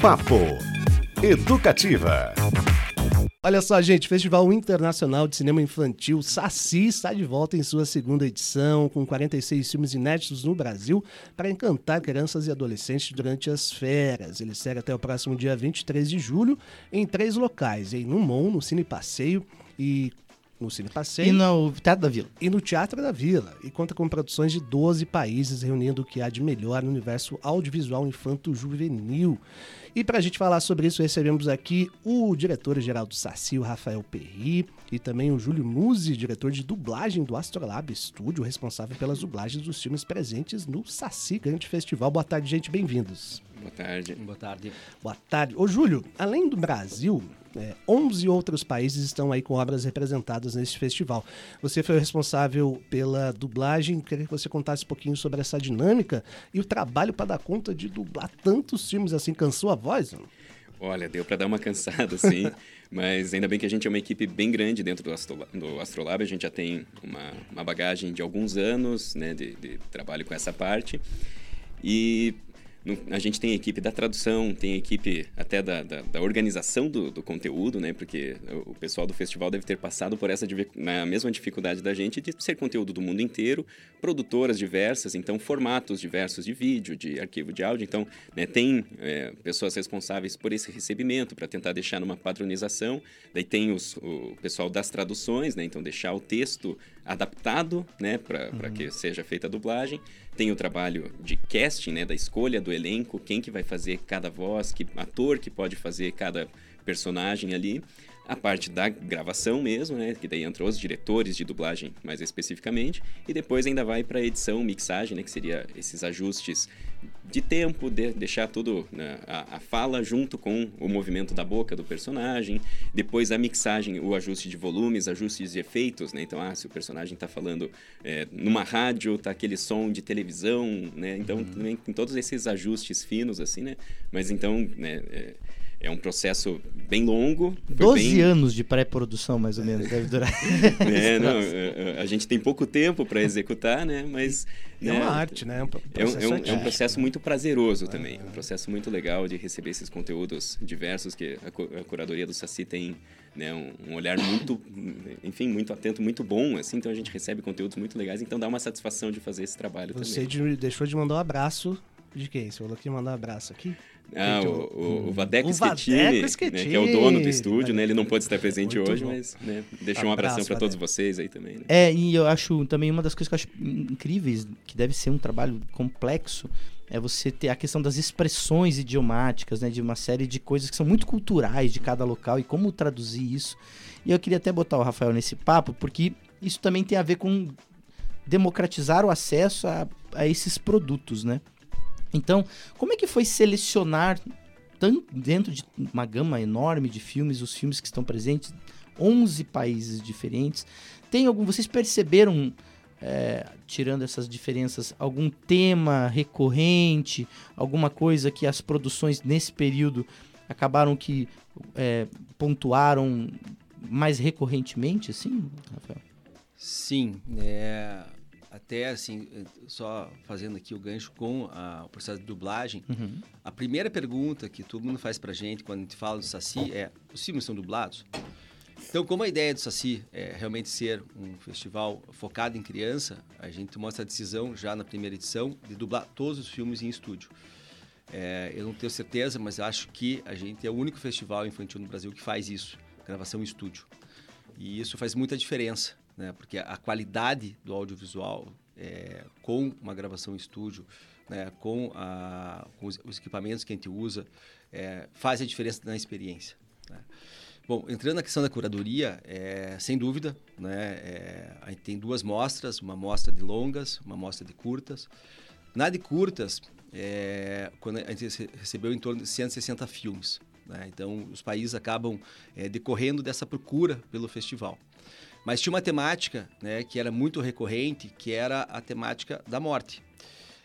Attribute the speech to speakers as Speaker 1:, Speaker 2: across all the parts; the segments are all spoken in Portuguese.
Speaker 1: Papo Educativa.
Speaker 2: Olha só, gente, Festival Internacional de Cinema Infantil Saci está de volta em sua segunda edição, com 46 filmes inéditos no Brasil para encantar crianças e adolescentes durante as férias. Ele segue até o próximo dia 23 de julho em três locais, em Numon, no Cine Passeio e no Cine Passeio.
Speaker 3: E no Teatro da Vila.
Speaker 2: E no Teatro da Vila. E conta com produções de 12 países, reunindo o que há de melhor no universo audiovisual infanto-juvenil. E para a gente falar sobre isso, recebemos aqui o diretor-geral do Saci, o Rafael Perri, e também o Júlio Musi, diretor de dublagem do Astrolab Studio, responsável pelas dublagens dos filmes presentes no Saci Grande Festival. Boa tarde, gente, bem-vindos.
Speaker 4: Boa tarde.
Speaker 3: Boa tarde.
Speaker 2: Boa tarde. Ô, Júlio, além do Brasil, é, 11 outros países estão aí com obras representadas nesse festival. Você foi o responsável pela dublagem. Queria que você contasse um pouquinho sobre essa dinâmica e o trabalho para dar conta de dublar tantos filmes assim. Cansou a voz?
Speaker 4: Olha, deu para dar uma cansada, sim. mas ainda bem que a gente é uma equipe bem grande dentro do, Astrolab. Do Astrolab. A gente já tem uma, uma bagagem de alguns anos né, de, de trabalho com essa parte. E a gente tem a equipe da tradução, tem a equipe até da, da, da organização do, do, conteúdo, né? Porque o, pessoal do festival deve ter passado por essa na mesma dificuldade da gente de ser conteúdo do mundo inteiro, produtoras diversas, então formatos diversos de vídeo, de arquivo de áudio. Então, né, tem é, pessoas responsáveis por esse recebimento para tentar deixar numa padronização. Daí tem os, o pessoal das traduções, né? Então, deixar o texto adaptado, né, para uhum. que seja feita a dublagem. Tem o trabalho de casting, né, da escolha do elenco, quem que vai fazer cada voz, que ator que pode fazer cada personagem ali a parte da gravação mesmo, né? Que daí entram os diretores de dublagem mais especificamente, e depois ainda vai para edição, mixagem, né? Que seria esses ajustes de tempo, de deixar tudo né, a, a, fala junto com o movimento da boca do personagem, depois a mixagem, o ajuste de volumes, ajustes de efeitos, né? Então, ah, se o personagem está falando é, numa rádio, tá aquele som de televisão, né? Então, uhum. também tem todos esses ajustes finos assim, né? Mas então, né? É, é um processo bem longo.
Speaker 3: 12
Speaker 4: bem...
Speaker 3: anos de pré-produção, mais ou menos, deve durar.
Speaker 4: é, não, é, é, a gente tem pouco tempo para executar, né? Mas.
Speaker 2: É né, uma arte, né?
Speaker 4: É um, é um, é um processo muito prazeroso ah, também. Um processo muito legal de receber esses conteúdos diversos que a, a curadoria do Saci tem né, um, um, olhar muito, enfim, muito atento, muito bom, assim, então a gente recebe conteúdos muito legais, então dá uma satisfação de fazer esse trabalho
Speaker 2: Você
Speaker 4: também.
Speaker 2: Você deixou de mandar um abraço de quem? Você falou que mandar um abraço aqui?
Speaker 4: Ah, o, o, o Vadeco Schettini, né, que é o dono do estúdio, né? Ele não pode estar presente Muito hoje, bom. mas né, deixou um abração para todos vocês aí também. Né?
Speaker 3: É, e eu acho também uma das coisas que eu acho incríveis, que deve ser um trabalho complexo, é você ter a questão das expressões idiomáticas, né? De uma série de coisas que são muito culturais de cada local e como traduzir isso. E eu queria até botar o Rafael nesse papo, porque isso também tem a ver com democratizar o acesso a, a esses produtos, né? Então, como é que foi selecionar tanto dentro de uma gama enorme de filmes, os filmes que estão presentes, 11 países diferentes? Tem algum, vocês perceberam é, tirando essas diferenças, algum tema recorrente, alguma coisa que as produções nesse período acabaram que é, pontuaram mais recorrentemente, assim, Rafael?
Speaker 5: Sim, é, até assim, só fazendo aqui o gancho com a, o processo de dublagem, uhum. a primeira pergunta que todo mundo faz pra gente quando a gente fala do Saci é: os filmes são dublados? Então, como a ideia do Saci é realmente ser um festival focado em criança, a gente tomou essa decisão já na primeira edição de dublar todos os filmes em estúdio. É, eu não tenho certeza, mas acho que a gente é o único festival infantil no Brasil que faz isso, gravação em estúdio. E isso faz muita diferença né? Porque a qualidade do audiovisual é, com uma gravação em estúdio, né? com, a, com os, os, equipamentos que a gente usa, é, faz a diferença na experiência. Né? Bom, entrando na questão da curadoria, é, sem dúvida, né, é, a gente tem duas mostras, uma mostra de longas, uma mostra de curtas. Na de curtas, é, quando a gente recebeu em torno de 160 filmes. Né? Então, os países acabam é, decorrendo dessa procura pelo festival. Mas tinha uma temática né, que era muito recorrente, que era a temática da morte.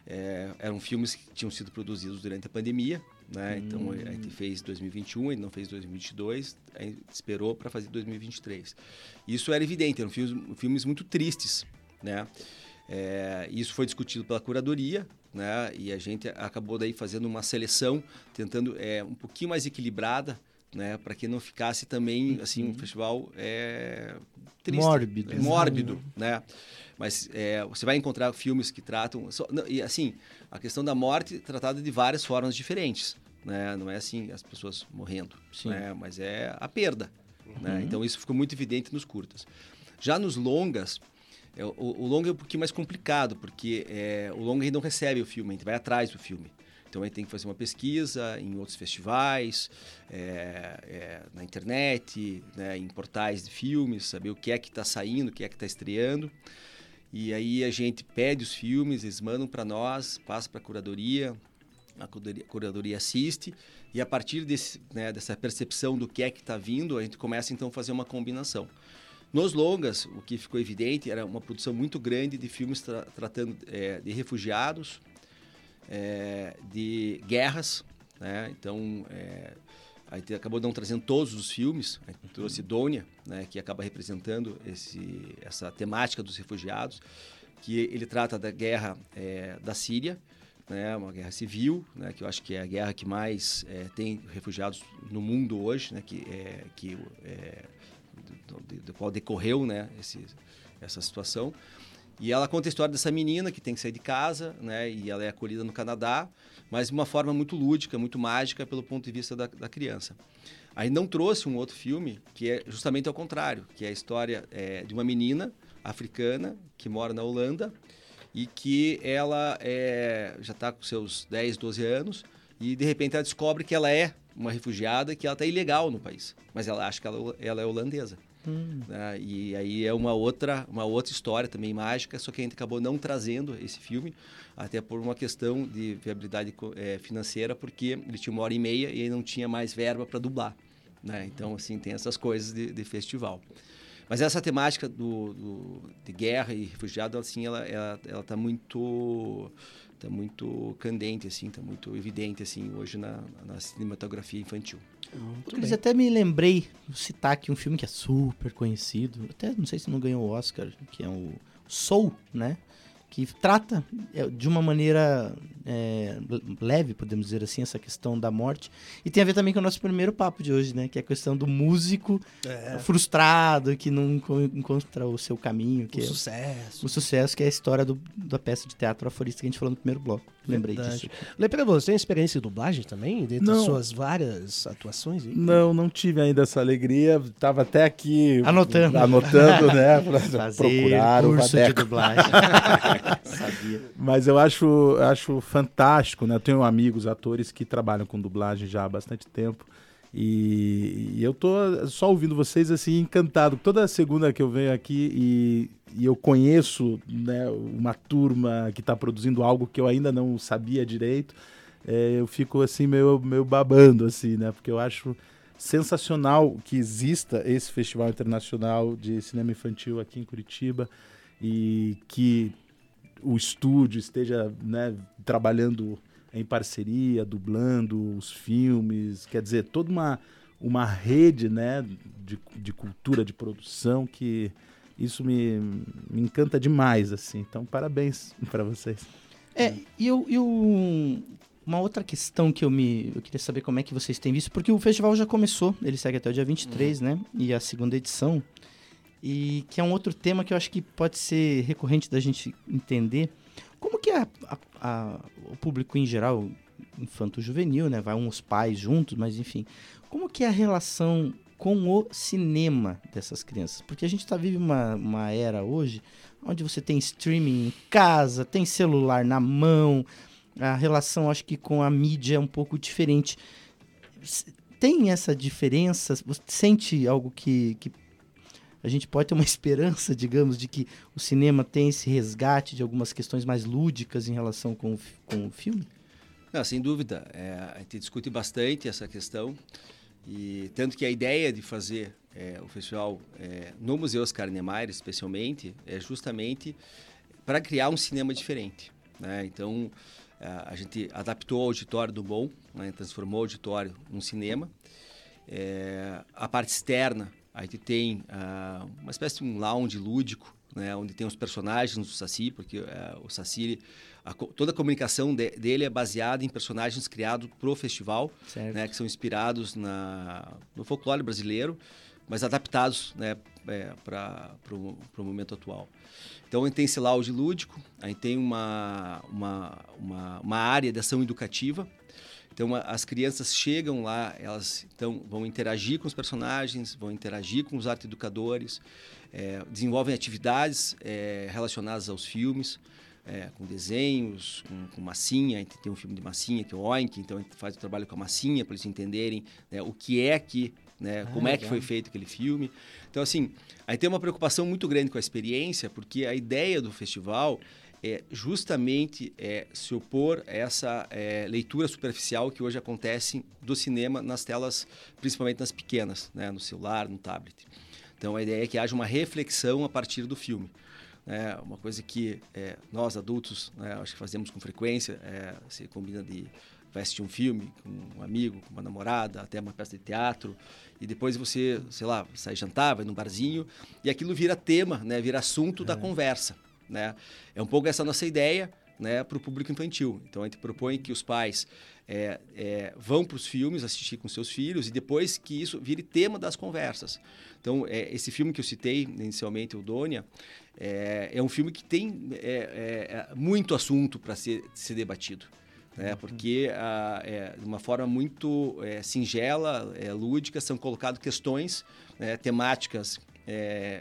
Speaker 5: É, eram filmes que tinham sido produzidos durante a pandemia, né? Hum. Então a gente fez 2021, ele não fez 2022, a gente esperou para fazer 2023. Isso era evidente, eram filmes, filmes muito tristes, né? É, isso foi discutido pela curadoria, né? E a gente acabou daí fazendo uma seleção, tentando é, um pouquinho mais equilibrada, né? Para que não ficasse também assim um festival é, triste,
Speaker 3: Mórbido.
Speaker 5: é, mórbido, né? Mas é, você vai encontrar filmes que tratam só- não, e assim a questão da morte é tratada de várias formas diferentes, né? Não é assim as pessoas morrendo,
Speaker 3: Sim.
Speaker 5: né? Mas é a perda, né? Então isso ficou muito evidente nos curtas. Já nos longas é, o, o longa é um pouquinho mais complicado, porque é, o longa não recebe o filme, a gente vai atrás do filme. Então a gente tem que fazer uma pesquisa em outros festivais, é, é, na internet, né, em portais de filmes, saber o que é que está saindo, o que é que está estreando. E aí a gente pede os filmes, eles mandam para nós, passa para a curadoria, a curadoria assiste, e a partir desse, né, dessa percepção do que é que está vindo, a gente começa então a fazer uma combinação. Nos longas, o que ficou evidente era uma produção muito grande de filmes tra- tratando é, de refugiados, é, de guerras, né? Então, é, a gente acabou não trazendo todos os filmes, gente trouxe Dônia, né, que acaba representando esse, essa temática dos refugiados, que ele trata da guerra é, da Síria, né, uma guerra civil, né, que eu acho que é a guerra que mais é, tem refugiados no mundo hoje, né, que, é, que é, do, do- do qual decorreu né, esse, essa situação. E ela conta a história dessa menina que tem que sair de casa, né? E ela é acolhida no Canadá, mas de uma forma muito lúdica, muito mágica pelo ponto de vista da, da criança. Aí não trouxe um outro filme que é justamente ao contrário, que é a história é, de uma menina africana que mora na Holanda e que ela é, já está com seus 10, 12 anos e de repente ela descobre que ela é uma refugiada que ela está ilegal no país, mas ela acha que ela, ela é holandesa. Né? E aí é uma outra, uma outra história também mágica, só que a gente acabou não trazendo esse filme, até por uma questão de viabilidade eh, financeira, porque ele tinha uma hora e meia e não tinha mais verba para dublar. Né? Então, assim, tem essas coisas de, de festival. Mas essa temática do, do- de guerra e refugiado, assim, ela ela, ela tá muito tá muito candente assim, tá muito evidente assim hoje na, na cinematografia infantil.
Speaker 2: Muito
Speaker 3: até me lembrei, citar aqui um filme que é super conhecido, até não sei se não ganhou o Oscar, que é o Soul, né? Que trata é, de uma maneira é, leve, podemos dizer assim, essa questão da morte. E tem a ver também com o nosso primeiro papo de hoje, né? Que é a questão do músico
Speaker 2: É,
Speaker 3: frustrado, que não enco- encontra o seu caminho, que
Speaker 2: o
Speaker 3: é
Speaker 2: sucesso.
Speaker 3: o sucesso, que é a história do- da peça de teatro aforista que a gente falou no primeiro bloco. Lembrei
Speaker 2: Verdade.
Speaker 3: disso.
Speaker 2: Lepre, você tem experiência em dublagem também? Dentre
Speaker 6: Não.
Speaker 2: as suas várias atuações? aí?
Speaker 6: Não, não tive ainda essa alegria. Tava até aqui
Speaker 3: Anotando.
Speaker 6: anotando, né?
Speaker 3: Fazer
Speaker 6: procurar o
Speaker 3: curso de
Speaker 6: Vadeco.
Speaker 3: dublagem. Sabia.
Speaker 6: Mas eu acho, acho fantástico, né? Eu tenho amigos, atores que trabalham com dublagem já há bastante tempo. E, e eu tô só ouvindo vocês assim, encantado. Toda segunda que eu venho aqui e, e eu conheço né, uma turma que está produzindo algo que eu ainda não sabia direito, é, eu fico assim meio, meio babando, assim, né? Porque eu acho sensacional que exista esse Festival Internacional de Cinema Infantil aqui em Curitiba e que o estúdio esteja né, trabalhando em parceria, dublando os filmes, quer dizer, toda uma, uma rede né, de, de cultura, de produção que isso me, me encanta demais, assim. Então, parabéns para vocês.
Speaker 3: É, e eu, e eu- uma outra questão que eu me. Eu queria saber como é que vocês têm visto, porque o festival já começou, ele segue até o dia 23, né? E a segunda edição. E que é um outro tema que eu acho que pode ser recorrente da gente entender. Como que a- a- a- o público em geral, infanto-juvenil, né? Vai uns pais juntos, mas enfim. Como que é a relação com o cinema dessas crianças? Porque a gente tá vive uma, uma era hoje onde você tem streaming em casa, tem celular na mão, a relação acho que com a mídia é um pouco diferente. Tem essa diferença? Você sente algo que, que a gente pode ter uma esperança, digamos, de que o cinema tem esse resgate de algumas questões mais lúdicas em relação com o, com o filme?
Speaker 5: Não, sem dúvida. É, a gente discute bastante essa questão. E tanto que a ideia de fazer é, o festival é, no Museu Oscar Niemeyer, especialmente, é justamente para criar um cinema diferente. Né? Então, a gente adaptou o auditório do Bom, né? transformou o auditório num cinema. É, a parte externa, a gente tem ah, uma espécie de um lounge lúdico, né, onde tem os personagens do Saci, porque é, o Saci, a, toda a comunicação de, dele é baseada em personagens criados para o festival, né, que são inspirados na, no folclore brasileiro, mas adaptados né, é, para o momento atual. Então, a gente tem esse lounge lúdico, a gente tem uma, uma, uma, uma área de ação educativa, então as crianças chegam lá, elas então vão interagir com os personagens, vão interagir com os arte educadores, é, desenvolvem atividades é, relacionadas aos filmes, é, com desenhos, com, com, massinha. Tem um filme de massinha que é o Oink, então a gente faz o trabalho com a massinha para eles entenderem né, o que é que, né, ah, como legal. é que foi feito aquele filme. Então assim, aí tem uma preocupação muito grande com a experiência, porque a ideia do festival é justamente é, se opor a essa é, leitura superficial que hoje acontece do cinema nas telas, principalmente nas pequenas, né, no celular, no tablet. Então a ideia é que haja uma reflexão a partir do filme. É uma coisa que é, nós adultos, né, acho que fazemos com frequência, é, se combina de vai assistir um filme com um amigo, com uma namorada, até uma peça de teatro, e depois você, sei lá, sai jantar, vai num barzinho, e aquilo vira tema, né, vira assunto é. da conversa. Né? É um pouco essa nossa ideia né, para o público infantil. Então a gente propõe que os pais é, é, vão para os filmes assistir com seus filhos e depois que isso vire tema das conversas. Então é, esse filme que eu citei inicialmente, o Dônia, é, é um filme que tem é, é, muito assunto para ser, ser debatido. Né? Uhum. Porque a, é, de uma forma muito singela, lúdica, são colocadas questões né, temáticas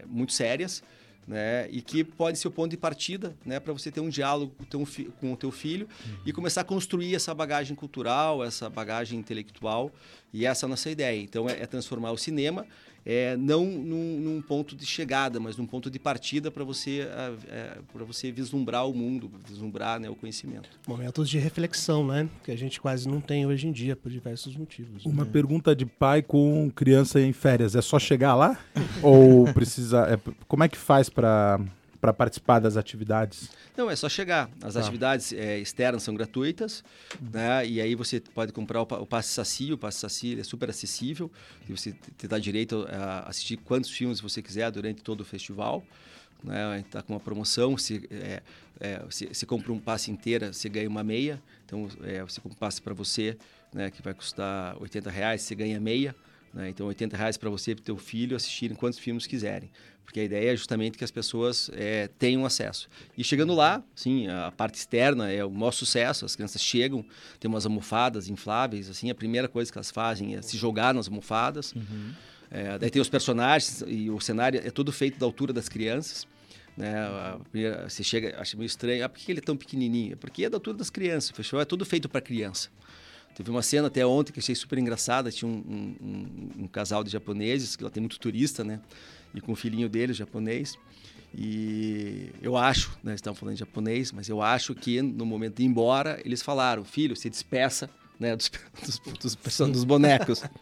Speaker 5: muito sérias né? E que pode ser o ponto de partida, né? Para você ter um diálogo com com o teu filho uhum. e começar a construir essa bagagem cultural, essa bagagem intelectual. E essa é a nossa ideia. Então, é, é transformar o cinema é, não num, num, ponto de chegada, mas num ponto de partida para você, é, é para você vislumbrar o mundo, vislumbrar né, o conhecimento.
Speaker 2: Momentos de reflexão, né? Que a gente quase não tem hoje em dia, por diversos motivos.
Speaker 6: Uma
Speaker 2: né?
Speaker 6: pergunta de pai com criança em férias: é só chegar lá? Ou precisa. É, como é que faz para para participar das atividades?
Speaker 5: Não, é só chegar. As tá. atividades é, externas são gratuitas, né? E aí você pode comprar o, o passe Saci, o passe Saci é super acessível, e você te dá direito a assistir quantos filmes você quiser durante todo o festival. Né? Está com uma promoção, se, é, é, se, se compra um passe inteira, você ganha uma meia. Então, é, você compra um passe para você, né, que vai custar 80 reais, você ganha meia. Né? Então, 80 reais para você e para o teu filho assistirem quantos filmes quiserem. Porque a ideia é justamente que as pessoas é, tenham acesso. E chegando lá, sim, a parte externa é o maior sucesso. As crianças chegam, tem umas almofadas infláveis, assim, a primeira coisa que elas fazem é se jogar nas almofadas. Uhum. É, daí tem os personagens e o cenário é todo feito da altura das crianças. Né? Primeira, você chega, acha meio estranho, ah, por que ele é tão pequenininho? Porque é da altura das crianças. Festival é tudo feito para criança. Teve uma cena até ontem que achei super engraçada. Tinha um, um, um, casal de japoneses, que lá tem muito turista, né? E com o filhinho dele, japonês. E eu acho, né, estavam falando em japonês, mas eu acho que no momento de ir embora, eles falaram: filho, se despeça né, dos, dos, dos, dos bonecos.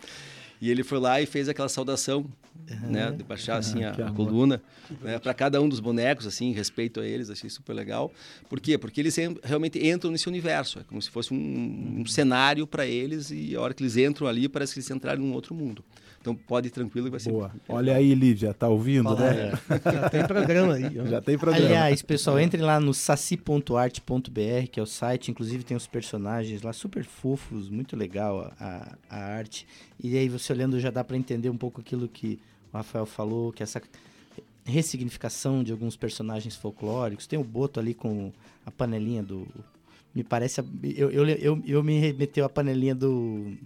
Speaker 5: E ele foi lá e fez aquela saudação, uhum. né? De baixar assim a, a coluna, né, para cada um dos bonecos, assim, respeito a eles, achei super legal. Por quê? Porque eles realmente entram nesse universo, é como se fosse um, um cenário para eles e a hora que eles entram ali parece que eles entraram em um outro mundo. Então pode ir tranquilo que vai ser.
Speaker 6: Boa. Olha aí, Lívia, tá ouvindo, Fala, né?
Speaker 2: É. Já tem programa aí.
Speaker 6: Já tem programa.
Speaker 3: Aliás, pessoal, entrem lá no saci.arte.br, que é o site, inclusive tem os personagens lá super fofos, muito legal a, a arte. E aí você olhando já dá para entender um pouco aquilo que o Rafael falou, que essa ressignificação de alguns personagens folclóricos. Tem o Boto ali com a panelinha do me parece. Eu, eu, eu, eu me remeteu a panelinha do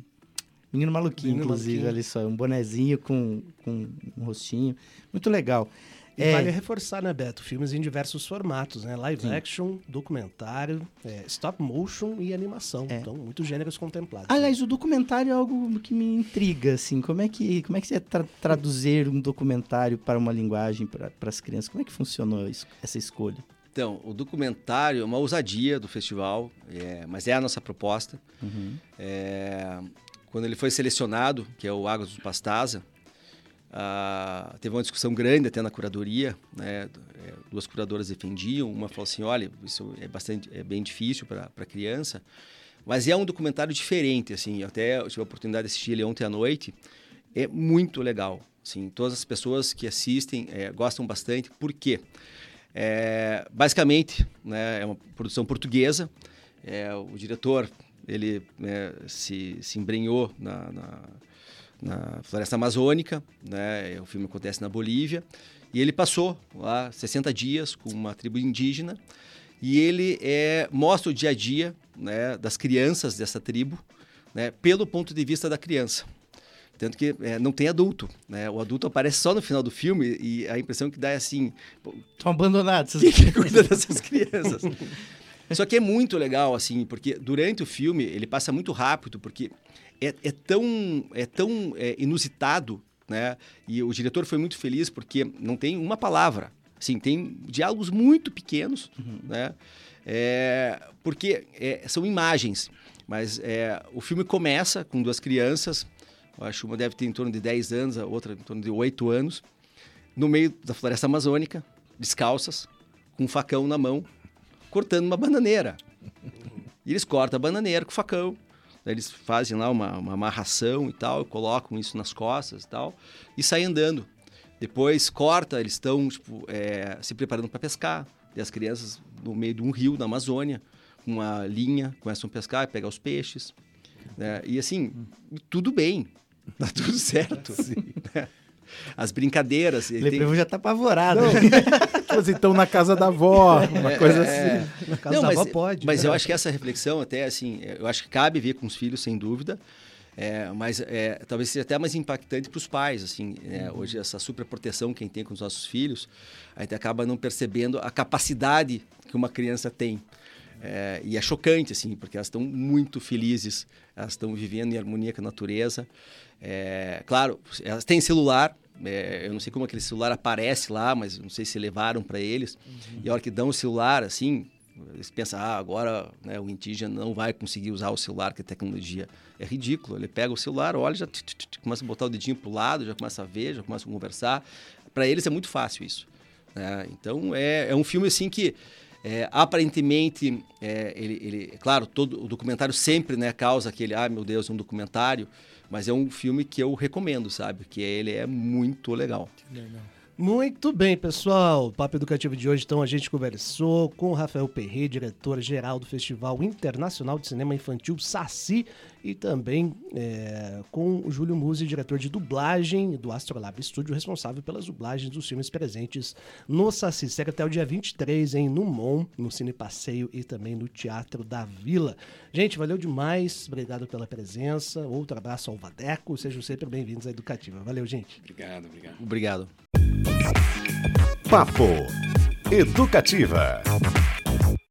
Speaker 3: Menino Maluquinho, Menino inclusive, maluquinho. ali só. Um bonezinho com, com um rostinho. Muito legal.
Speaker 2: E é... vale reforçar, né, Beto? Filmes em diversos formatos, né? Live Sim. action, documentário, é, stop motion e animação. É. Então, muitos gêneros contemplados.
Speaker 3: Aliás, o documentário é algo que me intriga, assim. Como é que, como é que você tra traduzir um documentário para uma linguagem para as crianças? Como é que funcionou isso, essa escolha?
Speaker 5: Então, o documentário é uma ousadia do festival, é, mas é a nossa proposta. Uhum. É, quando ele foi selecionado, que é o Águas do Pastaza, ah, teve uma discussão grande até na curadoria, né? É, duas curadoras defendiam, uma falou assim, olha, isso é bastante, é bem difícil para a criança, mas é um documentário diferente, assim, até eu tive a oportunidade de assistir ele ontem à noite, é muito legal. Assim, todas as pessoas que assistem é, gostam bastante. Por quê? É, basicamente, né, é uma produção portuguesa. É, o diretor ele né, se, se embrenhou na, na, na, floresta amazônica. Né, o filme acontece na Bolívia. E ele passou lá 60 dias com uma tribo indígena. E ele é, mostra o dia a dia né, das crianças dessa tribo né, pelo ponto de vista da criança. Tanto que é, não tem adulto, né? O adulto aparece só no final do filme e a impressão que dá é assim...
Speaker 3: Estão abandonados.
Speaker 5: Quem que cuida dessas crianças? Só que é muito legal, assim, porque durante o filme ele passa muito rápido, porque é, é tão, é tão é, inusitado, né? E o diretor foi muito feliz porque não tem uma palavra. Assim, tem diálogos muito pequenos, uhum. né? É, porque é, são imagens. Mas é, o filme começa com duas crianças acho que uma deve ter em torno de 10 anos, a outra em torno de 8 anos, no meio da floresta amazônica, descalças, com um facão na mão, cortando uma bananeira. E eles cortam a bananeira com o facão. Eles fazem lá uma, uma amarração e tal, colocam isso nas costas e tal, e saem andando. Depois corta, eles estão tipo, é, se preparando para pescar. E as crianças no meio de um rio na Amazônia, com uma linha, começam a pescar, pegar os peixes. Né? E assim, tudo bem. Tá tudo certo. As brincadeiras.
Speaker 3: O Lepreu tem... já tá apavorado.
Speaker 6: Eles estão na casa da avó, uma é, coisa é. assim.
Speaker 5: Na casa Não, da mas, avó pode. Mas né? eu acho que essa reflexão até, assim, eu acho que cabe ver com os filhos, sem dúvida. É, mas é, talvez seja até mais impactante para os pais, assim, né? uhum. hoje essa superproteção que a gente tem com os nossos filhos, a gente acaba não percebendo a capacidade que uma criança tem. É, e é chocante, assim, porque elas estão muito felizes, elas estão vivendo em harmonia com a natureza. É, claro, elas têm celular, é, eu não sei como aquele celular aparece lá, mas não sei se levaram para eles. Uhum. E a hora que dão o celular, assim, eles pensam, ah, agora né, o indígena não vai conseguir usar o celular, que a tecnologia é ridículo. Ele pega o celular, olha, já começa a botar o dedinho para o lado, já começa a ver, já começa a conversar. Para eles é muito fácil isso. Né? Então é, é um filme assim que é, aparentemente, é, ele, ele, claro, todo o documentário sempre né, causa aquele, ah, meu Deus, é um documentário, mas é um filme que eu recomendo, sabe? Que ele é muito legal. legal.
Speaker 2: Muito bem, pessoal. O Papo Educativo de hoje, então, a gente conversou com o Rafael Perret, diretor-geral do Festival Internacional de Cinema Infantil Saci, e também é, com o Júlio Musi, diretor de dublagem do Astrolab Studio, responsável pelas dublagens dos filmes presentes no Saci. Segue até o dia 23, hein, no MON, no Cine Passeio e também no Teatro da Vila. Gente, valeu demais. Obrigado pela presença. Outro abraço ao Vadeco. Sejam sempre bem-vindos à Educativa. Valeu, gente.
Speaker 4: Obrigado, obrigado.
Speaker 5: Obrigado.
Speaker 1: Papo Educativa.